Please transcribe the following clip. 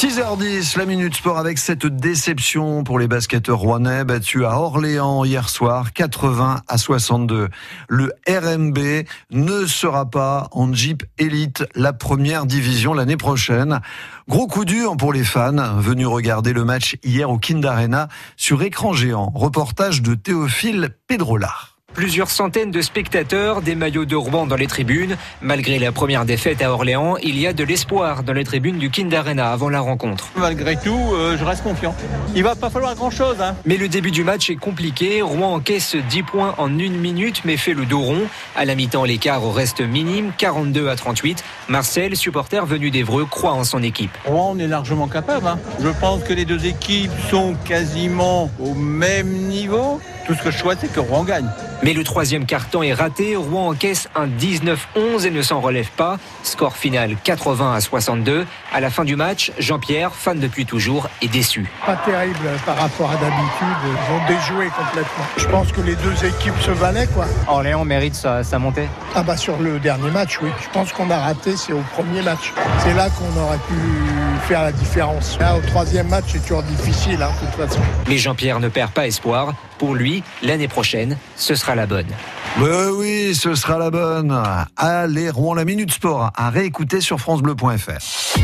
6h10, la Minute Sport avec cette déception pour les basketteurs rouennais battus à Orléans hier soir, 80 à 62. Le RMB ne sera pas en Jeep Elite, la première division l'année prochaine. Gros coup dur pour les fans venus regarder le match hier au Kind Arena sur écran géant. Reportage de Théophile Pedrola. Plusieurs centaines de spectateurs, des maillots de Rouen dans les tribunes. Malgré la première défaite à Orléans, il y a de l'espoir dans les tribunes du Kind Arena avant la rencontre. Malgré tout, euh, je reste confiant. Il va pas falloir grand-chose. Hein. Mais le début du match est compliqué. Rouen encaisse 10 points en une minute, mais fait le dos rond. À la mi-temps, l'écart reste minime, 42 à 38. Marcel, supporter venu d'Evreux, croit en son équipe. Rouen, on est largement capable. Hein. Je pense que les deux équipes sont quasiment au même niveau. Tout ce que je souhaite, c'est que Rouen gagne. Mais le troisième carton est raté. Rouen encaisse un 19-11 et ne s'en relève pas. Score final 80 à 62. À la fin du match, Jean-Pierre, fan depuis toujours, est déçu. Pas terrible par rapport à d'habitude. Ils ont déjoué complètement. Je pense que les deux équipes se valaient, quoi. Orléans mérite sa, montée Ah bah sur le dernier match, oui. Je pense qu'on a raté, c'est au premier match. C'est là qu'on aurait pu faire la différence. Là, au troisième match, c'est toujours difficile, hein, de toute façon. Mais Jean-Pierre ne perd pas espoir. Pour lui, l'année prochaine, ce sera la bonne. oui, ce sera la bonne. Allez, Rouen la Minute Sport à réécouter sur FranceBleu.fr.